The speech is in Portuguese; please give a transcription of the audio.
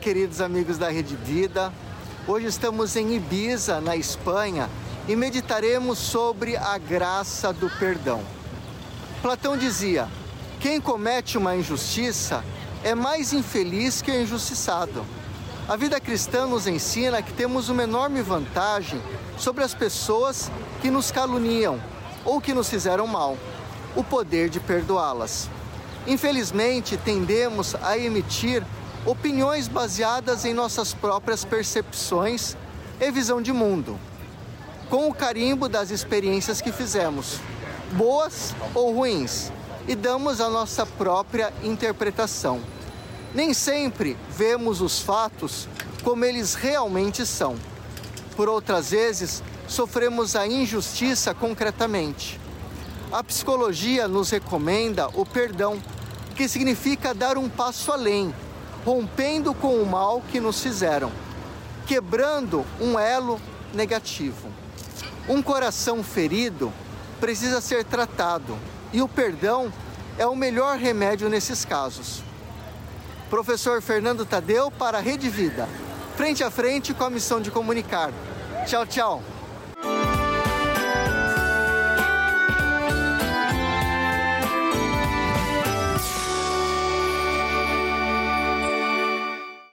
queridos amigos da Rede Vida. Hoje estamos em Ibiza, na Espanha, e meditaremos sobre a graça do perdão. Platão dizia: quem comete uma injustiça é mais infeliz que o injustiçado. A vida cristã nos ensina que temos uma enorme vantagem sobre as pessoas que nos caluniam ou que nos fizeram mal: o poder de perdoá-las. Infelizmente, tendemos a emitir opiniões baseadas em nossas próprias percepções e visão de mundo, com o carimbo das experiências que fizemos, boas ou ruins, e damos a nossa própria interpretação. Nem sempre vemos os fatos como eles realmente são. Por outras vezes, sofremos a injustiça concretamente. A psicologia nos recomenda o perdão, que significa dar um passo além, rompendo com o mal que nos fizeram, quebrando um elo negativo. Um coração ferido precisa ser tratado e o perdão é o melhor remédio nesses casos. Professor Fernando Tadeu para a Rede Vida, frente a frente com a missão de comunicar. Tchau, tchau.